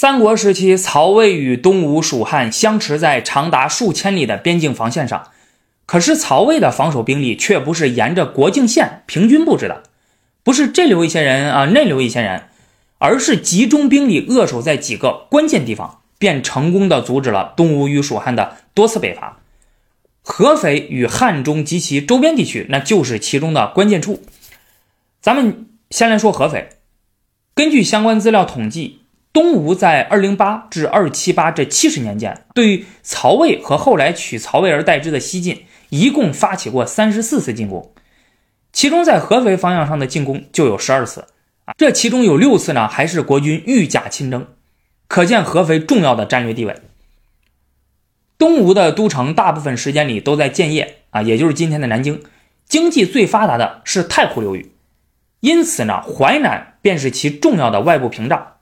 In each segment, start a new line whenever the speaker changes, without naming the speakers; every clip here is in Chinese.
三国时期，曹魏与东吴、蜀汉相持在长达数千里的边境防线上，可是曹魏的防守兵力却不是沿着国境线平均布置的，不是这留一些人啊，那留一些人，而是集中兵力扼守在几个关键地方，便成功的阻止了东吴与蜀汉的多次北伐。合肥与汉中及其周边地区，那就是其中的关键处。咱们先来说合肥，根据相关资料统计。东吴在二零八至二七八这七十年间，对于曹魏和后来取曹魏而代之的西晋，一共发起过三十四次进攻，其中在合肥方向上的进攻就有十二次啊，这其中有六次呢还是国军御驾亲征，可见合肥重要的战略地位。东吴的都城大部分时间里都在建业啊，也就是今天的南京，经济最发达的是太湖流域，因此呢，淮南便是其重要的外部屏障。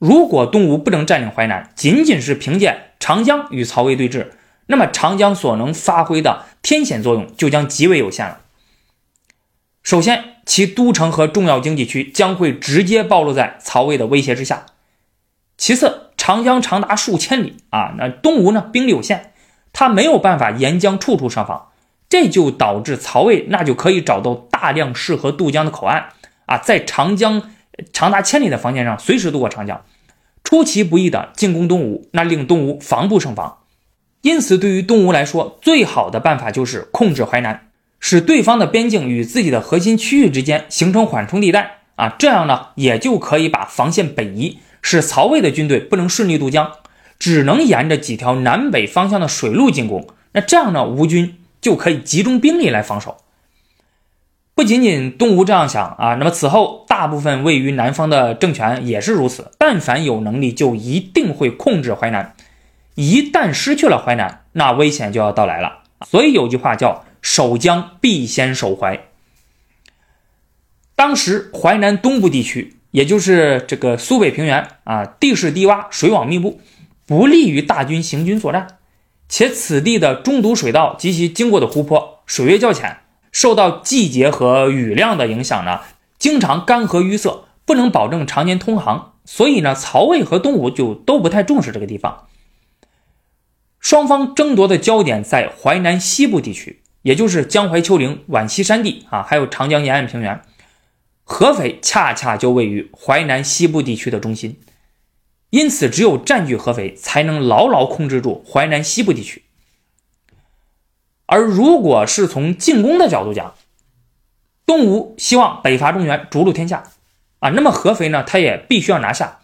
如果东吴不能占领淮南，仅仅是凭借长江与曹魏对峙，那么长江所能发挥的天险作用就将极为有限了。首先，其都城和重要经济区将会直接暴露在曹魏的威胁之下；其次，长江长达数千里啊，那东吴呢兵力有限，他没有办法沿江处处设防，这就导致曹魏那就可以找到大量适合渡江的口岸啊，在长江。长达千里的防线上，随时渡过长江，出其不意的进攻东吴，那令东吴防不胜防。因此，对于东吴来说，最好的办法就是控制淮南，使对方的边境与自己的核心区域之间形成缓冲地带啊，这样呢，也就可以把防线北移，使曹魏的军队不能顺利渡江，只能沿着几条南北方向的水路进攻。那这样呢，吴军就可以集中兵力来防守。不仅仅东吴这样想啊，那么此后大部分位于南方的政权也是如此。但凡有能力，就一定会控制淮南。一旦失去了淮南，那危险就要到来了。所以有句话叫“守江必先守淮”。当时淮南东部地区，也就是这个苏北平原啊，地势低洼，水网密布，不利于大军行军作战。且此地的中堵水道及其经过的湖泊，水位较浅。受到季节和雨量的影响呢，经常干涸淤塞，不能保证常年通航。所以呢，曹魏和东吴就都不太重视这个地方。双方争夺的焦点在淮南西部地区，也就是江淮丘陵、皖西山地啊，还有长江沿岸平原。合肥恰恰就位于淮南西部地区的中心，因此只有占据合肥，才能牢牢控制住淮南西部地区。而如果是从进攻的角度讲，东吴希望北伐中原，逐鹿天下，啊，那么合肥呢，他也必须要拿下，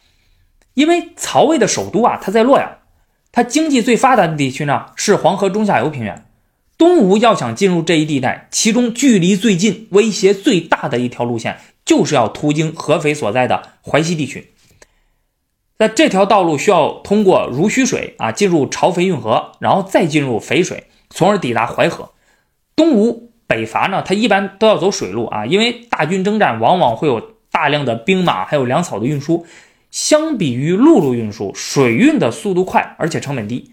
因为曹魏的首都啊，它在洛阳，它经济最发达的地区呢是黄河中下游平原，东吴要想进入这一地带，其中距离最近、威胁最大的一条路线，就是要途经合肥所在的淮西地区，在这条道路需要通过濡须水啊，进入潮肥运河，然后再进入淝水。从而抵达淮河。东吴北伐呢，它一般都要走水路啊，因为大军征战往往会有大量的兵马还有粮草的运输。相比于陆路运输，水运的速度快，而且成本低。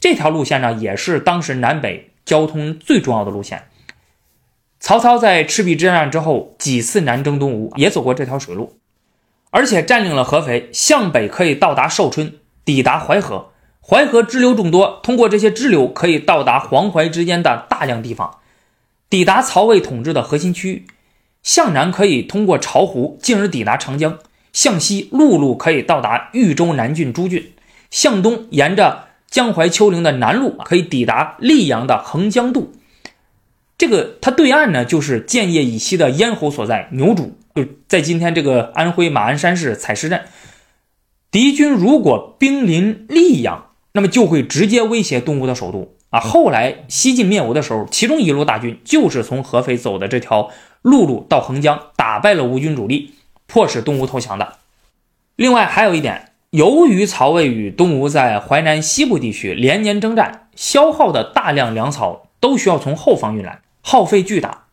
这条路线呢，也是当时南北交通最重要的路线。曹操在赤壁之战之后几次南征东吴，也走过这条水路，而且占领了合肥，向北可以到达寿春，抵达淮河。淮河支流众多，通过这些支流可以到达黄淮之间的大量地方，抵达曹魏统治的核心区域。向南可以通过巢湖，进而抵达长江；向西陆路可以到达豫州南郡诸郡；向东沿着江淮丘陵的南路可以抵达溧阳的横江渡。这个它对岸呢，就是建业以西的咽喉所在牛渚，就在今天这个安徽马鞍山市采石镇。敌军如果兵临溧阳，那么就会直接威胁东吴的首都啊！后来西晋灭吴的时候，其中一路大军就是从合肥走的这条陆路到横江，打败了吴军主力，迫使东吴投降的。另外还有一点，由于曹魏与东吴在淮南西部地区连年征战，消耗的大量粮草都需要从后方运来，耗费巨大。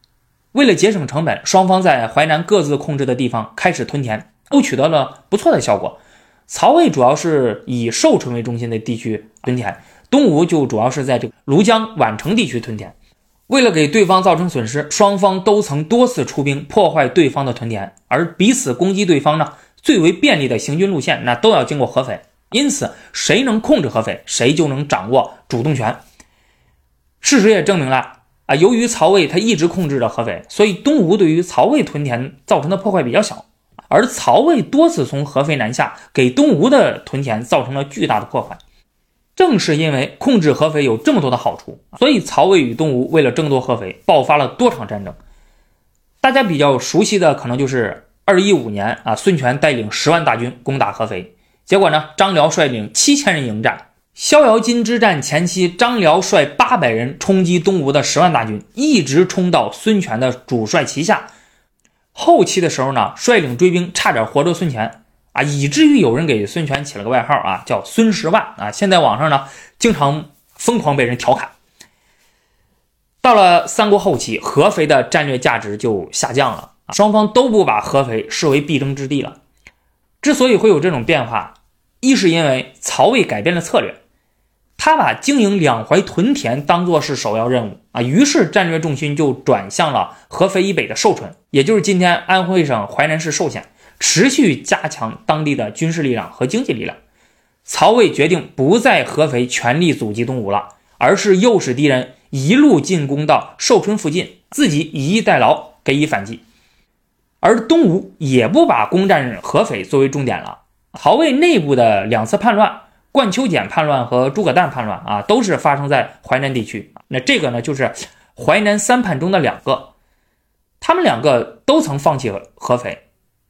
为了节省成本，双方在淮南各自控制的地方开始屯田，都取得了不错的效果。曹魏主要是以寿春为中心的地区屯田，东吴就主要是在这个庐江宛城地区屯田。为了给对方造成损失，双方都曾多次出兵破坏对方的屯田，而彼此攻击对方呢，最为便利的行军路线，那都要经过合肥。因此，谁能控制合肥，谁就能掌握主动权。事实也证明了啊，由于曹魏他一直控制着合肥，所以东吴对于曹魏屯田造成的破坏比较小。而曹魏多次从合肥南下，给东吴的屯田造成了巨大的破坏。正是因为控制合肥有这么多的好处，所以曹魏与东吴为了争夺合肥，爆发了多场战争。大家比较熟悉的可能就是二一五年啊，孙权带领十万大军攻打合肥，结果呢，张辽率领七千人迎战。逍遥津之战前期，张辽率八百人冲击东吴的十万大军，一直冲到孙权的主帅旗下。后期的时候呢，率领追兵差点活捉孙权。啊，以至于有人给孙权起了个外号啊，叫孙十万啊。现在网上呢，经常疯狂被人调侃。到了三国后期，合肥的战略价值就下降了，双方都不把合肥视为必争之地了。之所以会有这种变化，一是因为曹魏改变了策略，他把经营两淮屯田当做是首要任务啊，于是战略重心就转向了合肥以北的寿春，也就是今天安徽省淮南市寿县。持续加强当地的军事力量和经济力量，曹魏决定不在合肥全力阻击东吴了，而是诱使敌人一路进攻到寿春附近，自己以逸待劳，给予反击。而东吴也不把攻占合肥作为重点了。曹魏内部的两次叛乱，冠秋俭叛乱和诸葛诞叛乱啊，都是发生在淮南地区。那这个呢，就是淮南三叛中的两个，他们两个都曾放弃合肥。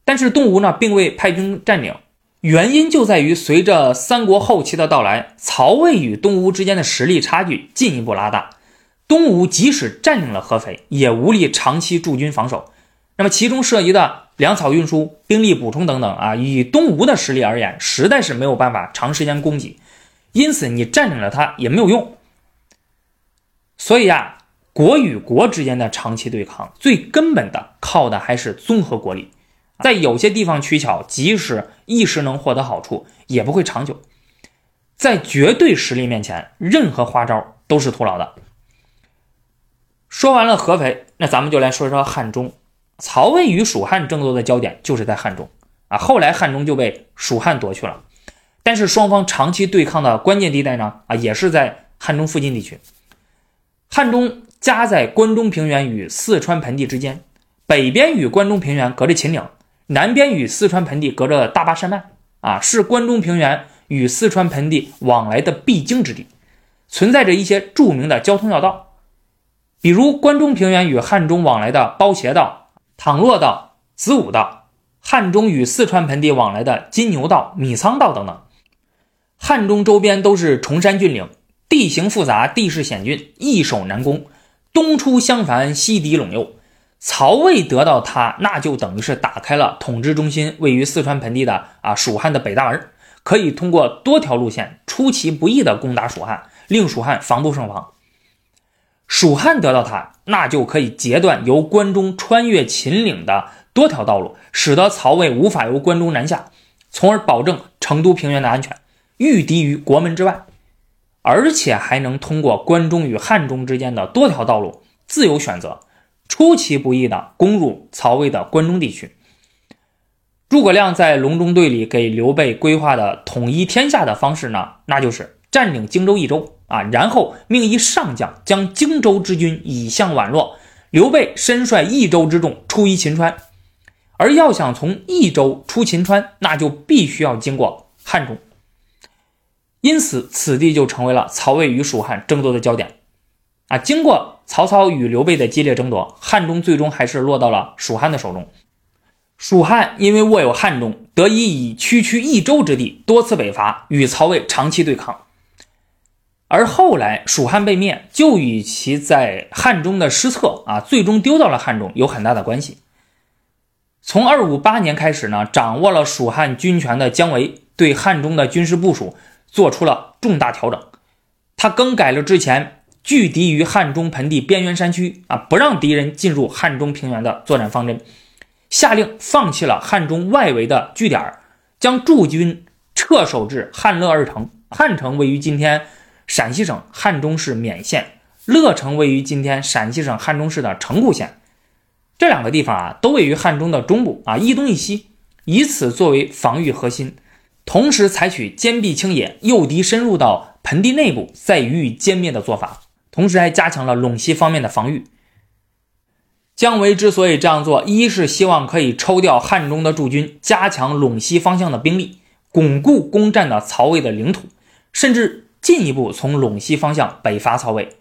但是东吴呢，并未派军占领，原因就在于随着三国后期的到来，曹魏与东吴之间的实力差距进一步拉大，东吴即使占领了合肥，也无力长期驻军防守。那么其中涉及的粮草运输、兵力补充等等啊，以东吴的实力而言，实在是没有办法长时间供给，因此你占领了它也没有用。所以啊，国与国之间的长期对抗，最根本的靠的还是综合国力。在有些地方取巧，即使一时能获得好处，也不会长久。在绝对实力面前，任何花招都是徒劳的。说完了合肥，那咱们就来说说汉中。曹魏与蜀汉争夺的焦点就是在汉中啊。后来汉中就被蜀汉夺去了，但是双方长期对抗的关键地带呢啊，也是在汉中附近地区。汉中夹在关中平原与四川盆地之间，北边与关中平原隔着秦岭。南边与四川盆地隔着大巴山脉，啊，是关中平原与四川盆地往来的必经之地，存在着一些著名的交通要道，比如关中平原与汉中往来的包斜道、倘若道、子午道，汉中与四川盆地往来的金牛道、米仓道等等。汉中周边都是崇山峻岭，地形复杂，地势险峻，易守难攻，东出襄樊，西抵陇右。曹魏得到它，那就等于是打开了统治中心位于四川盆地的啊蜀汉的北大门，可以通过多条路线出其不意的攻打蜀汉，令蜀汉防不胜防。蜀汉得到它，那就可以截断由关中穿越秦岭的多条道路，使得曹魏无法由关中南下，从而保证成都平原的安全，御敌于国门之外，而且还能通过关中与汉中之间的多条道路自由选择。出其不意地攻入曹魏的关中地区。诸葛亮在隆中对里给刘备规划的统一天下的方式呢，那就是占领荆州一州啊，然后命一上将将荆州之军以向宛洛，刘备身率益州之众出于秦川。而要想从益州出秦川，那就必须要经过汉中，因此此地就成为了曹魏与蜀汉争夺的焦点。啊，经过曹操与刘备的激烈争夺，汉中最终还是落到了蜀汉的手中。蜀汉因为握有汉中，得以以区区益州之地多次北伐，与曹魏长期对抗。而后来蜀汉被灭，就与其在汉中的失策啊，最终丢到了汉中有很大的关系。从二五八年开始呢，掌握了蜀汉军权的姜维，对汉中的军事部署做出了重大调整，他更改了之前。拒敌于汉中盆地边缘山区啊，不让敌人进入汉中平原的作战方针，下令放弃了汉中外围的据点，将驻军撤守至汉乐二城。汉城位于今天陕西省汉中市勉县，乐城位于今天陕西省汉中市的城固县。这两个地方啊，都位于汉中的中部啊，一东一西，以此作为防御核心，同时采取坚壁清野、诱敌深入到盆地内部再予以歼灭的做法，同时还加强了陇西方面的防御。姜维之所以这样做，一是希望可以抽调汉中的驻军，加强陇西方向的兵力，巩固攻占的曹魏的领土，甚至进一步从陇西方向北伐曹魏。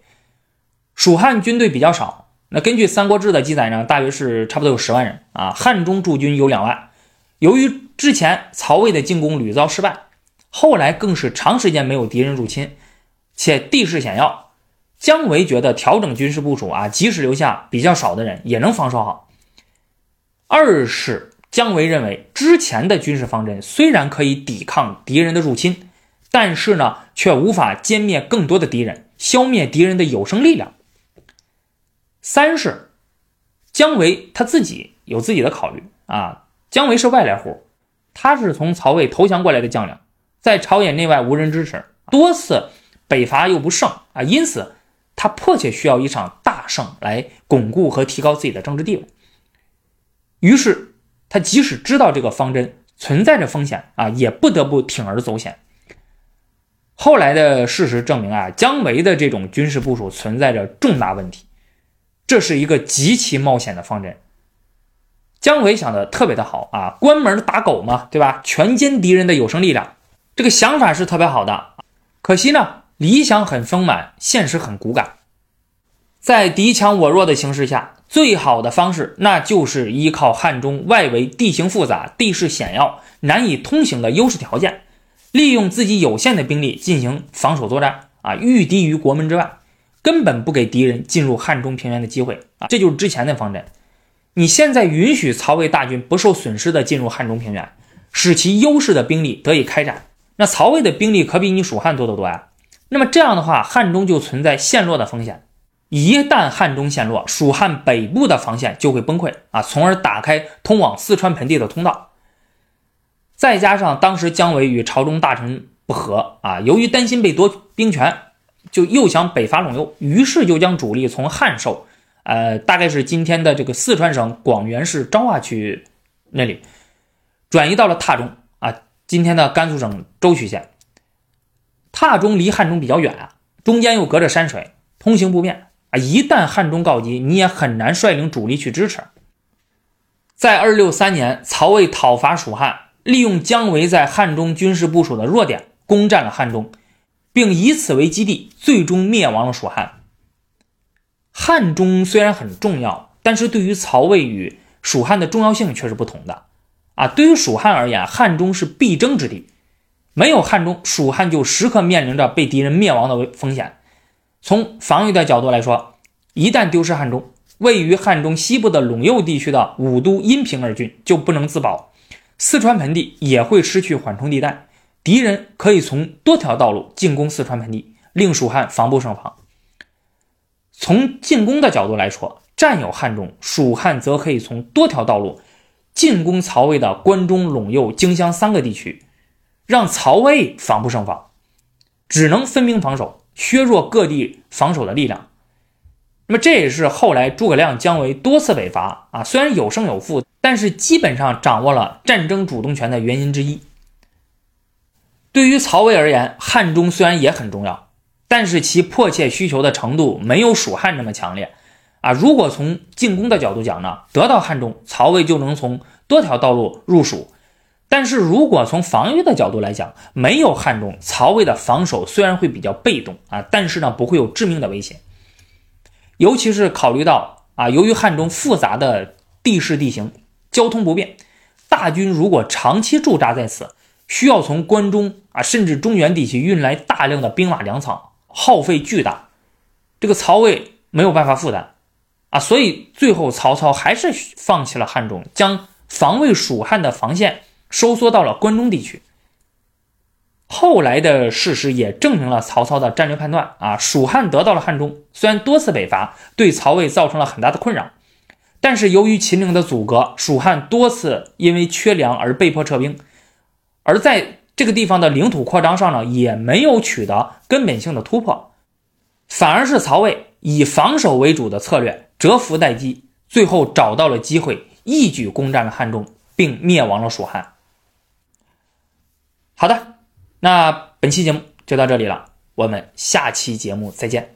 蜀汉军队比较少，那根据《三国志》的记载呢，大约是差不多有十万人啊。汉中驻军有两万。由于之前曹魏的进攻屡遭失败，后来更是长时间没有敌人入侵，且地势险要。姜维觉得调整军事部署啊，即使留下比较少的人，也能防守好。二是姜维认为，之前的军事方针虽然可以抵抗敌人的入侵，但是呢，却无法歼灭更多的敌人，消灭敌人的有生力量。三是姜维他自己有自己的考虑啊，姜维是外来户，他是从曹魏投降过来的将领，在朝野内外无人支持，多次北伐又不胜啊，因此。他迫切需要一场大胜来巩固和提高自己的政治地位，于是他即使知道这个方针存在着风险啊，也不得不铤而走险。后来的事实证明啊，姜维的这种军事部署存在着重大问题，这是一个极其冒险的方针。姜维想的特别的好啊，关门打狗嘛，对吧？全歼敌人的有生力量，这个想法是特别好的，可惜呢。理想很丰满，现实很骨感。在敌强我弱的形势下，最好的方式那就是依靠汉中外围地形复杂、地势险要、难以通行的优势条件，利用自己有限的兵力进行防守作战啊，御敌于国门之外，根本不给敌人进入汉中平原的机会啊！这就是之前的方针。你现在允许曹魏大军不受损失的进入汉中平原，使其优势的兵力得以开展，那曹魏的兵力可比你蜀汉多得多呀！那么这样的话，汉中就存在陷落的风险。一旦汉中陷落，蜀汉北部的防线就会崩溃啊，从而打开通往四川盆地的通道。再加上当时姜维与朝中大臣不和啊，由于担心被夺兵权，就又想北伐陇右，于是就将主力从汉寿，呃，大概是今天的这个四川省广元市昭化区那里，转移到了榻中啊，今天的甘肃省舟曲县。榻中离汉中比较远啊，中间又隔着山水，通行不便啊。一旦汉中告急，你也很难率领主力去支持。在二六三年，曹魏讨伐蜀汉，利用姜维在汉中军事部署的弱点，攻占了汉中，并以此为基地，最终灭亡了蜀汉。汉中虽然很重要，但是对于曹魏与蜀汉的重要性却是不同的啊。对于蜀汉而言，汉中是必争之地。没有汉中，蜀汉就时刻面临着被敌人灭亡的风险。从防御的角度来说，一旦丢失汉中，位于汉中西部的陇右地区的武都、阴平二郡就不能自保，四川盆地也会失去缓冲地带，敌人可以从多条道路进攻四川盆地，令蜀汉防不胜防。从进攻的角度来说，占有汉中，蜀汉则可以从多条道路进攻曹魏的关中、陇右、荆襄三个地区。让曹魏防不胜防，只能分兵防守，削弱各地防守的力量。那么这也是后来诸葛亮、姜维多次北伐啊，虽然有胜有负，但是基本上掌握了战争主动权的原因之一。对于曹魏而言，汉中虽然也很重要，但是其迫切需求的程度没有蜀汉那么强烈啊。如果从进攻的角度讲呢，得到汉中，曹魏就能从多条道路入蜀。但是如果从防御的角度来讲，没有汉中，曹魏的防守虽然会比较被动啊，但是呢不会有致命的威胁。尤其是考虑到啊，由于汉中复杂的地势地形，交通不便，大军如果长期驻扎在此，需要从关中啊甚至中原地区运来大量的兵马粮草，耗费巨大，这个曹魏没有办法负担啊，所以最后曹操还是放弃了汉中，将防卫蜀汉的防线。收缩到了关中地区。后来的事实也证明了曹操的战略判断啊，蜀汉得到了汉中，虽然多次北伐对曹魏造成了很大的困扰，但是由于秦岭的阻隔，蜀汉多次因为缺粮而被迫撤兵，而在这个地方的领土扩张上呢，也没有取得根本性的突破，反而是曹魏以防守为主的策略蛰伏待机，最后找到了机会，一举攻占了汉中。并灭亡了蜀汉。好的，那本期节目就到这里了，我们下期节目再见。